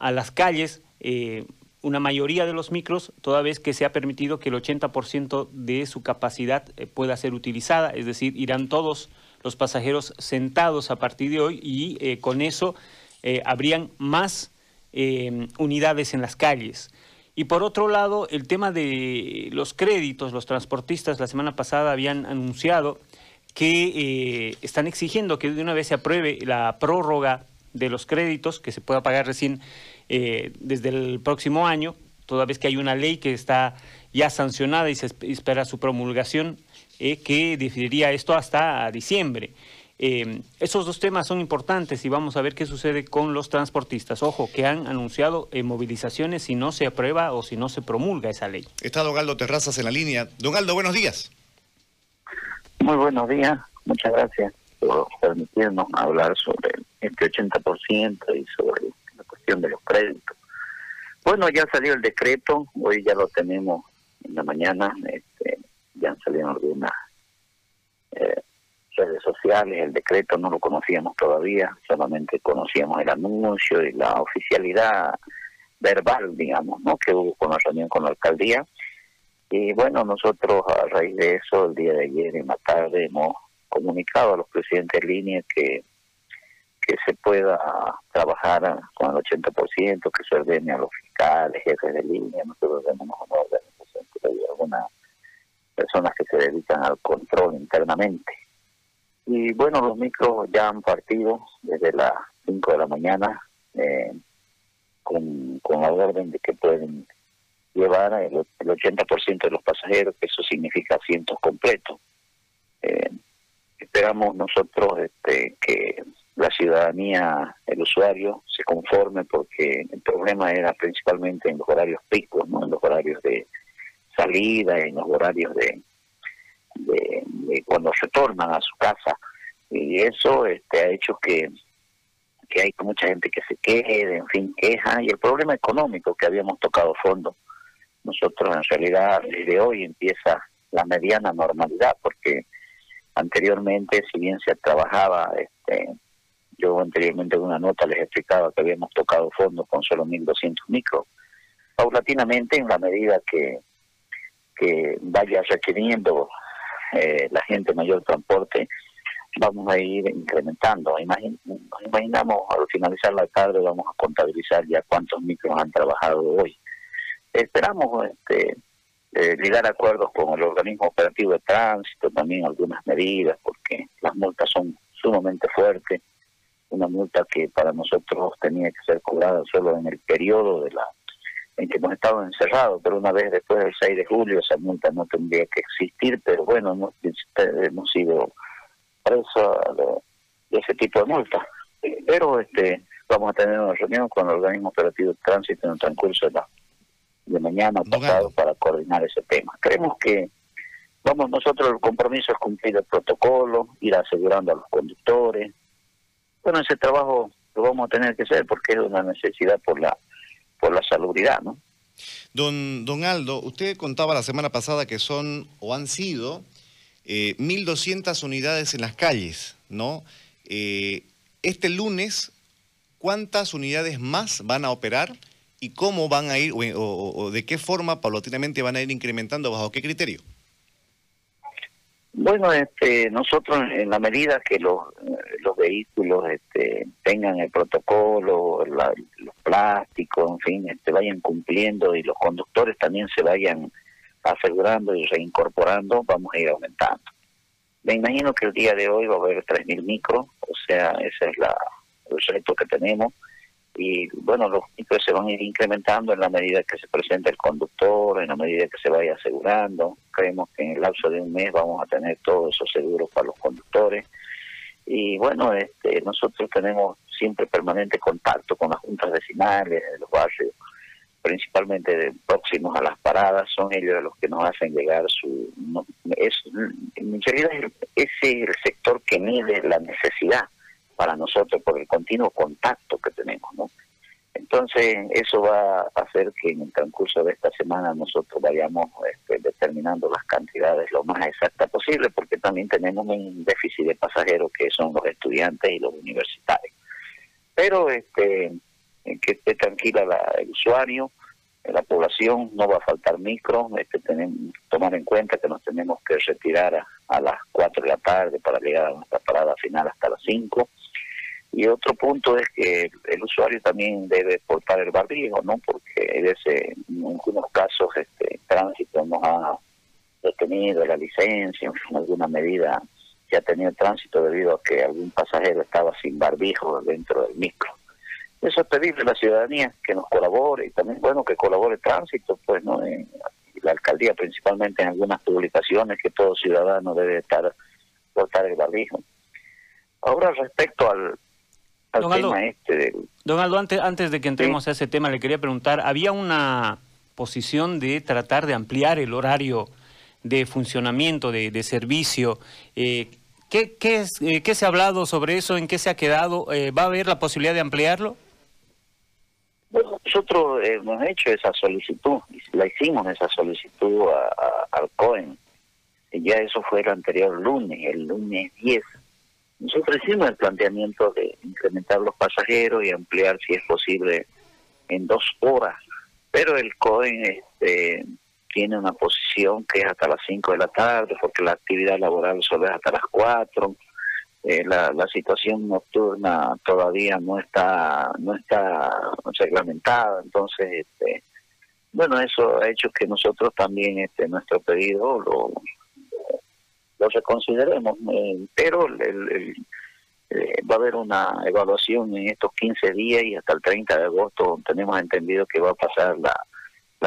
a las calles una mayoría de los micros, toda vez que se ha permitido que el 80% de su capacidad pueda ser utilizada, es decir, irán todos los pasajeros sentados a partir de hoy y con eso habrían más unidades en las calles. Y por otro lado, el tema de los créditos, los transportistas la semana pasada habían anunciado que eh, están exigiendo que de una vez se apruebe la prórroga de los créditos, que se pueda pagar recién eh, desde el próximo año, toda vez que hay una ley que está ya sancionada y se espera su promulgación, eh, que definiría esto hasta diciembre. Eh, esos dos temas son importantes y vamos a ver qué sucede con los transportistas. Ojo, que han anunciado eh, movilizaciones si no se aprueba o si no se promulga esa ley. Está Don Aldo Terrazas en la línea. Don Aldo, buenos días. Muy buenos días. Muchas gracias por permitirnos hablar sobre este 80% y sobre la cuestión de los créditos. Bueno, ya salió el decreto, hoy ya lo tenemos en la mañana, este, ya han salido algunas eh, redes sociales, el decreto no lo conocíamos todavía, solamente conocíamos el anuncio y la oficialidad verbal, digamos, ¿no? que hubo con la reunión con la alcaldía. Y bueno, nosotros a raíz de eso, el día de ayer en la tarde hemos comunicado a los presidentes de línea que, que se pueda trabajar con el 80%, que se ordene a los fiscales, jefes de línea, nosotros tenemos una organización que hay algunas personas que se dedican al control internamente y bueno, los micros ya han partido desde las 5 de la mañana eh, con, la orden de que pueden llevar el, 80% de los pasajeros, que eso significa asientos completos. Eh, esperamos nosotros este, que la ciudadanía, el usuario, se conforme porque el problema era principalmente en los horarios picos, ¿no? en los horarios de salida, en los horarios de, de, cuando retornan a su casa y eso este, ha hecho que, que hay mucha gente que se quede, en fin, queja y el problema económico que habíamos tocado fondo. Nosotros en realidad desde hoy empieza la mediana normalidad porque anteriormente si bien se trabajaba este yo anteriormente en una nota les explicaba que habíamos tocado fondo con solo 1.200 micros. Paulatinamente, en la medida que, vaya requiriendo eh, la gente mayor transporte, vamos a ir incrementando. imaginamos al finalizar la tarde vamos a contabilizar ya cuántos micros han trabajado hoy. Esperamos este, eh, llegar a acuerdos con el organismo operativo de tránsito, también algunas medidas, porque las multas son sumamente fuertes. Una multa que para nosotros tenía que ser cobrada solo en el periodo de la en que hemos estado encerrados, pero una vez después del 6 de julio esa multa no tendría que existir, pero bueno, hemos, hemos sido presos de, ese tipo de multa. Pero este vamos a tener una reunión con el organismo operativo de tránsito en el transcurso de, la, de mañana pasado para coordinar ese tema. Creemos que vamos nosotros el compromiso es cumplir el protocolo, ir asegurando a los conductores. Bueno, ese trabajo lo vamos a tener que hacer porque es una necesidad por la por la salubridad, ¿no? Don, don Aldo, usted contaba la semana pasada que son o han sido eh, 1.200 unidades en las calles, ¿no? Eh, este lunes, ¿cuántas unidades más van a operar y cómo van a ir o, de qué forma paulatinamente van a ir incrementando, bajo qué criterio? Bueno, este, nosotros en la medida que los, los vehículos este, tengan el protocolo, los plásticos, en fin, este, vayan cumpliendo y los conductores también se vayan asegurando y reincorporando, vamos a ir aumentando. Me imagino que el día de hoy va a haber 3.000 micros, o sea, ese es la, el reto que tenemos. Y bueno, los micros se van a ir incrementando en la medida que se presente el conductor, en la medida que se vaya asegurando. Creemos que en el lapso de un mes vamos a tener todos esos seguros para los conductores. Y bueno, este, nosotros tenemos siempre permanente contacto con las juntas vecinales de los barrios principalmente próximos a las paradas, son ellos los que nos hacen llegar su... es, en realidad ese es el sector que mide la necesidad para nosotros por el continuo contacto que tenemos, ¿no? Entonces, eso va a hacer que en el transcurso de esta semana nosotros vayamos este, determinando las cantidades lo más exactas posible, porque también tenemos un déficit de pasajeros que son los estudiantes y los universitarios. Pero este que esté tranquila el usuario, la población, no va a faltar micro, este, tenemos tomar en cuenta que nos tenemos que retirar a, las 4 de la tarde para llegar a nuestra parada final hasta las 5. Y otro punto es que el usuario también debe portar el barbijo, ¿no? Porque en algunos casos este tránsito nos ha detenido la licencia, en alguna medida que ha tenido tránsito debido a que algún pasajero estaba sin barbijo dentro del micro. Eso es pedirle a la ciudadanía que nos colabore y también, bueno, que colabore tránsito, pues, ¿no? En la alcaldía, principalmente en algunas publicaciones que todo ciudadano debe estar, portar el barbijo. Ahora, respecto al, tema este Don Aldo, antes, antes de que entremos a ese tema, le quería preguntar, ¿había una posición de tratar de ampliar el horario de funcionamiento, de, de servicio? Eh, ¿qué, qué, es, eh, ¿Qué se ha hablado sobre eso? ¿En qué se ha quedado? Eh, ¿Va a haber la posibilidad de ampliarlo? Bueno, nosotros hemos hecho esa solicitud, la hicimos esa solicitud a, al COEN. Ya eso fue el anterior lunes, el lunes 10. Nosotros hicimos el planteamiento de incrementar los pasajeros y ampliar, si es posible, en dos horas. Pero el COEN este, tiene una posición que es hasta las 5 de la tarde, porque la actividad laboral solo es hasta las 4 eh, la, la situación nocturna todavía no está no está reglamentada entonces este bueno eso ha hecho que nosotros también este nuestro pedido lo lo reconsideremos eh, pero el, eh, va a haber una evaluación en estos 15 días y hasta el 30 de agosto tenemos entendido que va a pasar la,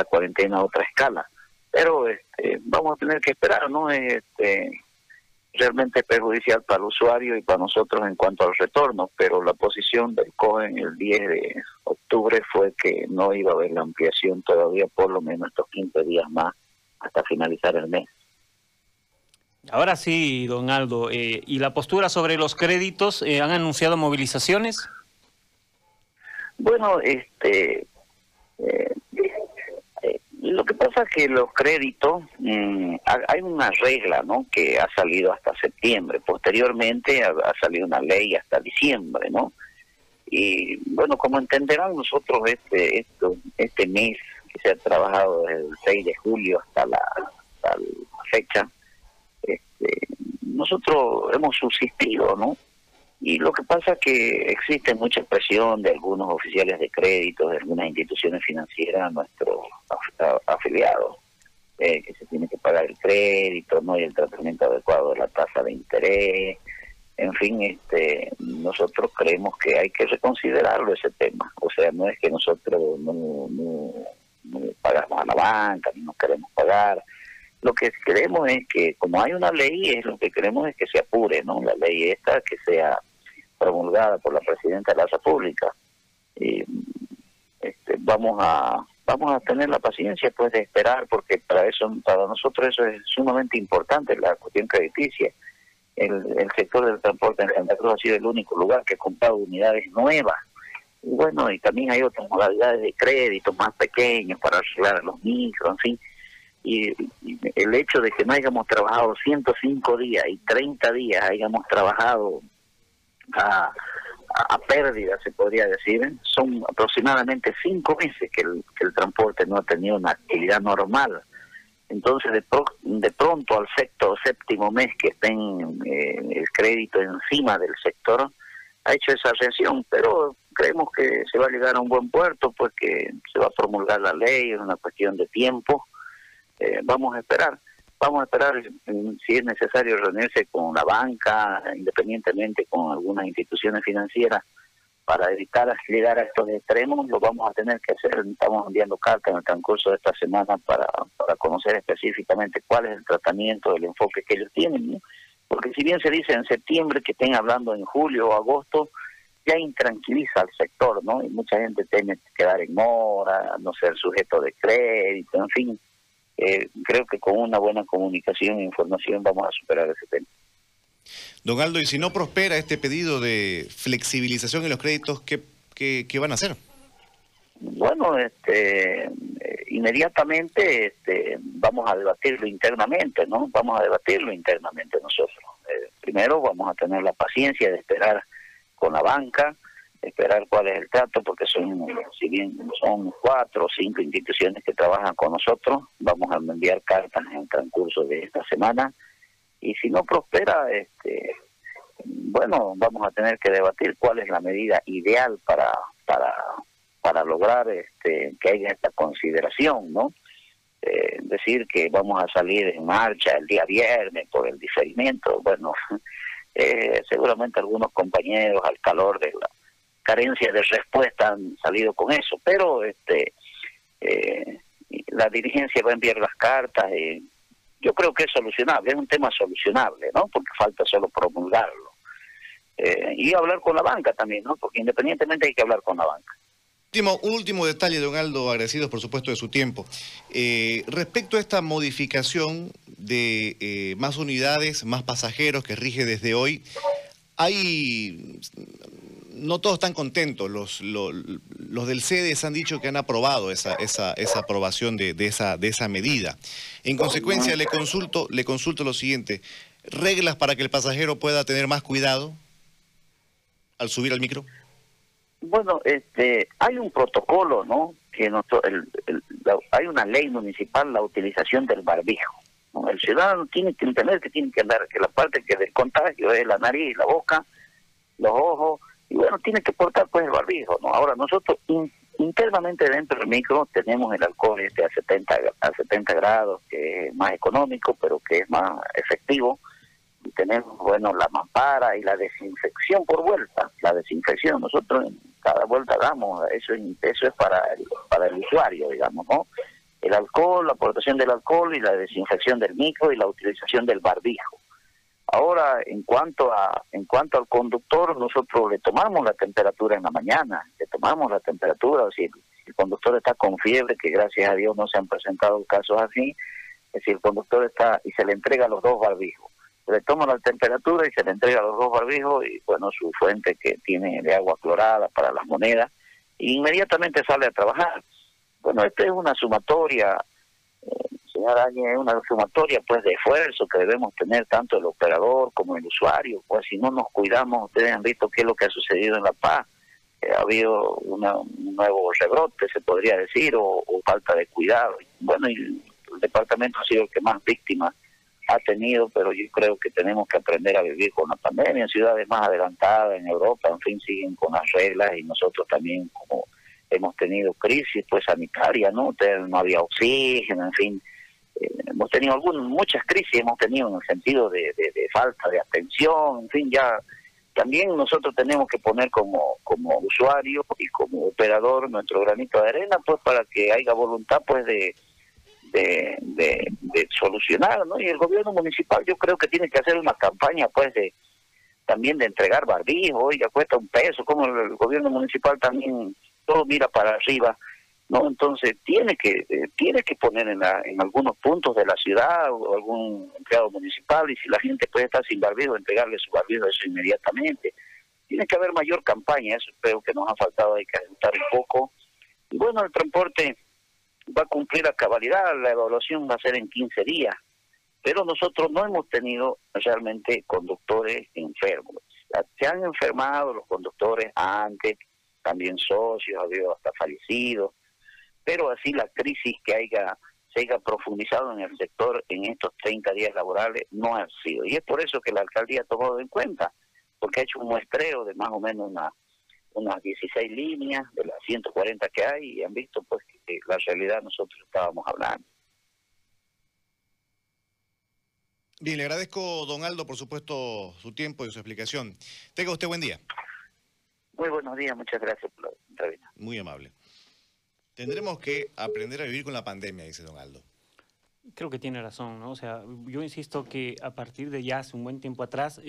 cuarentena a otra escala pero este, vamos a tener que esperar no este realmente perjudicial para el usuario y para nosotros en cuanto al retorno, pero la posición del COEN el 10 de octubre fue que no iba a haber la ampliación todavía por lo menos estos 15 días más hasta finalizar el mes. Ahora sí, don Aldo, eh, ¿y la postura sobre los créditos? Eh, ¿Han anunciado movilizaciones? Bueno, este, eh, lo que pasa es que los créditos, mm, hay una regla ¿no? que ha salido hasta septiembre, posteriormente ha, salido una ley hasta diciembre, ¿no? Y bueno, como entenderán nosotros este, esto, este mes que se ha trabajado desde el 6 de julio hasta la fecha, este, nosotros hemos subsistido, ¿no? Y lo que pasa es que existe mucha presión de algunos oficiales de crédito, de algunas instituciones financieras nuestros afiliados, eh, que se tiene que pagar el crédito, no hay el tratamiento adecuado de la tasa de interés. En fin, este, nosotros creemos que hay que reconsiderarlo ese tema. O sea, no es que nosotros no, no pagamos a la banca, ni nos queremos pagar. Lo que queremos es que, como hay una ley, es lo que queremos es que se apure, ¿no? La ley esta, que sea promulgada por la presidenta de la República. Y este, vamos a vamos a tener la paciencia pues de esperar porque para eso para nosotros eso es sumamente importante la cuestión crediticia el, el sector del transporte en Santa Cruz ha sido el único lugar que ha comprado unidades nuevas y bueno y también hay otras modalidades de crédito más pequeños para arreglar a los micros en fin y, el hecho de que no hayamos trabajado 105 días y 30 días hayamos trabajado a, a, pérdida, se podría decir. Son aproximadamente cinco meses que el, que el transporte no ha tenido una actividad normal. Entonces, de, de pronto, al sexto o séptimo mes que estén eh, el crédito encima del sector, ha hecho esa reacción, pero creemos que se va a llegar a un buen puerto, pues que se va a promulgar la ley, es una cuestión de tiempo. Eh, vamos a esperar vamos a esperar si es necesario reunirse con la banca, independientemente con algunas instituciones financieras, para evitar llegar a estos extremos, lo vamos a tener que hacer. Estamos enviando cartas en el transcurso de esta semana para, conocer específicamente cuál es el tratamiento, el enfoque que ellos tienen. Porque si bien se dice en septiembre que estén hablando en julio o agosto, ya intranquiliza al sector, ¿no? Y mucha gente teme quedar en mora, no ser sujeto de crédito, en fin eh, creo que con una buena comunicación e información vamos a superar ese tema. Don Aldo, y si no prospera este pedido de flexibilización en los créditos, ¿qué, qué, van a hacer? Bueno, este, inmediatamente este, vamos a debatirlo internamente, ¿no? Vamos a debatirlo internamente nosotros. Eh, primero vamos a tener la paciencia de esperar con la banca, esperar cuál es el trato, porque son, si bien son cuatro o cinco instituciones que trabajan con nosotros, vamos a enviar cartas en el transcurso de esta semana, y si no prospera, este, bueno, vamos a tener que debatir cuál es la medida ideal para, para, para lograr este, que haya esta consideración, ¿no? Eh, decir que vamos a salir en marcha el día viernes por el diferimiento, bueno, eh, seguramente algunos compañeros al calor de la carencia de respuesta han salido con eso, pero este eh, la dirigencia va a enviar las cartas y yo creo que es solucionable, es un tema solucionable, ¿no? Porque falta solo promulgarlo. Eh, y hablar con la banca también, ¿no? Porque independientemente hay que hablar con la banca. Último, un último detalle, don Aldo, agradecidos por supuesto de su tiempo. Eh, respecto a esta modificación de eh, más unidades, más pasajeros que rige desde hoy, hay no todos están contentos. Los, los, del CEDES han dicho que han aprobado esa, esa, esa aprobación de, de, esa, de esa medida. En consecuencia, le consulto, le consulto lo siguiente. ¿Reglas para que el pasajero pueda tener más cuidado al subir al micro? Bueno, este, hay un protocolo, ¿no? Que el, hay una ley municipal, la utilización del barbijo. El ciudadano tiene que entender que tiene que andar, que la parte que del contagio es la nariz, la boca, los ojos, bueno, tiene que portar pues el barbijo, ¿no? Ahora nosotros internamente dentro del micro tenemos el alcohol este a 70 a 70 grados, que es más económico, pero que es más efectivo. Y tenemos, bueno, la mampara y la desinfección por vuelta, la desinfección. Nosotros en cada vuelta damos, eso, eso es para el, para el usuario, digamos, ¿no? El alcohol, la aportación del alcohol y la desinfección del micro y la utilización del barbijo. Ahora, en cuanto a en cuanto al conductor, nosotros le tomamos la temperatura en la mañana, le tomamos la temperatura, si el conductor está con fiebre, que gracias a Dios no se han presentado casos así, si el conductor está y se le entrega los dos barbijos. Le toma la temperatura y se le entrega los dos barbijos y bueno, su fuente que tiene de agua clorada para las monedas, e inmediatamente sale a trabajar. Bueno, esta es una sumatoria es una sumatoria pues de esfuerzo que debemos tener tanto el operador como el usuario, pues si no nos cuidamos, ustedes han visto qué es lo que ha sucedido en La Paz, eh, ha habido una, un nuevo rebrote, se podría decir, o, falta de cuidado. Bueno, y el departamento ha sido el que más víctimas ha tenido, pero yo creo que tenemos que aprender a vivir con la pandemia. En ciudades más adelantadas, en Europa, en fin, siguen con las reglas y nosotros también como hemos tenido crisis pues sanitaria, ¿no? No había oxígeno, en fin, hemos tenido algunas, muchas crisis hemos tenido en el sentido de, falta de atención, en fin, ya también nosotros tenemos que poner como, como usuario y como operador nuestro granito de arena, pues para que haya voluntad pues de, de, de, solucionar, ¿no? Y el gobierno municipal yo creo que tiene que hacer una campaña pues de también de entregar barbijo, oiga, cuesta un peso, como el gobierno municipal también todo mira para arriba, ¿no? Entonces tiene que eh, tiene que poner en, en algunos puntos de la ciudad o algún empleado municipal y si la gente puede estar sin barbijo, entregarle su barbijo eso inmediatamente. Tiene que haber mayor campaña, eso creo que nos ha faltado, hay que ajustar un poco. Y bueno, el transporte va a cumplir a cabalidad, la evaluación va a ser en 15 días, pero nosotros no hemos tenido realmente conductores enfermos. Se han enfermado los conductores antes, también socios, ha habido hasta fallecidos, pero así la crisis que haya se haya profundizado en el sector en estos 30 días laborales no ha sido. Y es por eso que la alcaldía ha tomado en cuenta, porque ha hecho un muestreo de más o menos una, unas 16 líneas de las 140 que hay y han visto pues que la realidad nosotros estábamos hablando. Bien, le agradezco, don Aldo, por supuesto, su tiempo y su explicación. Tenga usted buen día. Muy buenos días, muchas gracias por la entrevista. Muy amable. Tendremos que aprender a vivir con la pandemia, dice don Aldo. Creo que tiene razón, ¿no? O sea, yo insisto que a partir de ya hace un buen tiempo atrás...